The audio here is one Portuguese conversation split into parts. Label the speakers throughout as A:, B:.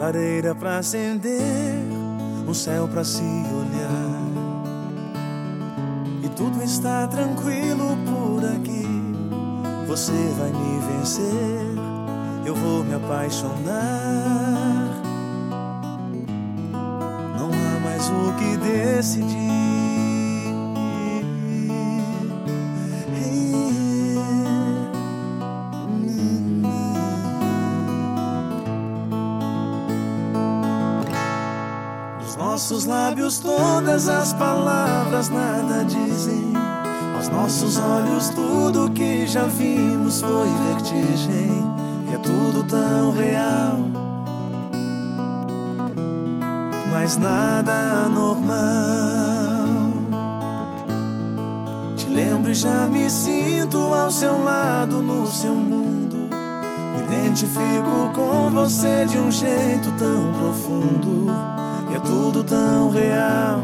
A: lareira pra acender, um céu pra se olhar. E tudo está tranquilo por aqui. Você vai me vencer, eu vou me apaixonar. Não há mais o que decidir. Nossos lábios todas as palavras nada dizem. Aos nossos olhos tudo que já vimos foi vertigem. E é tudo tão real, mas nada normal. Te lembro e já me sinto ao seu lado no seu mundo. Me identifico com você de um jeito tão profundo é tudo tão real,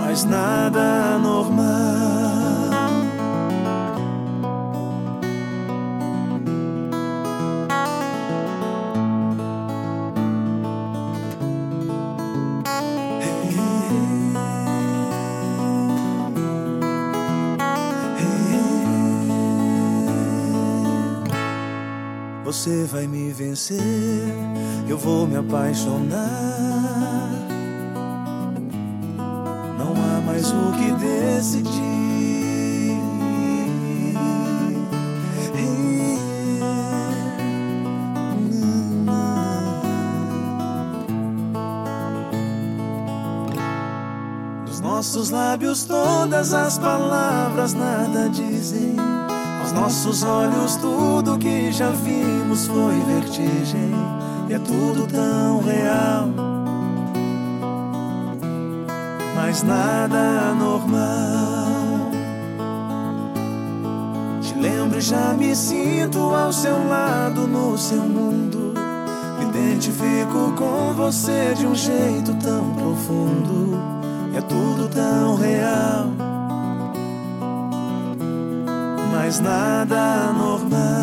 A: mas nada normal. Você vai me vencer, eu vou me apaixonar. Não há mais o que decidir. Dos nossos lábios todas as palavras nada dizem. Aos nossos olhos tudo que já vimos foi vertigem e é tudo tão real, mas nada normal. Te lembro e já me sinto ao seu lado no seu mundo. Me identifico com você de um jeito tão profundo. E é tudo tão real mas nada normal.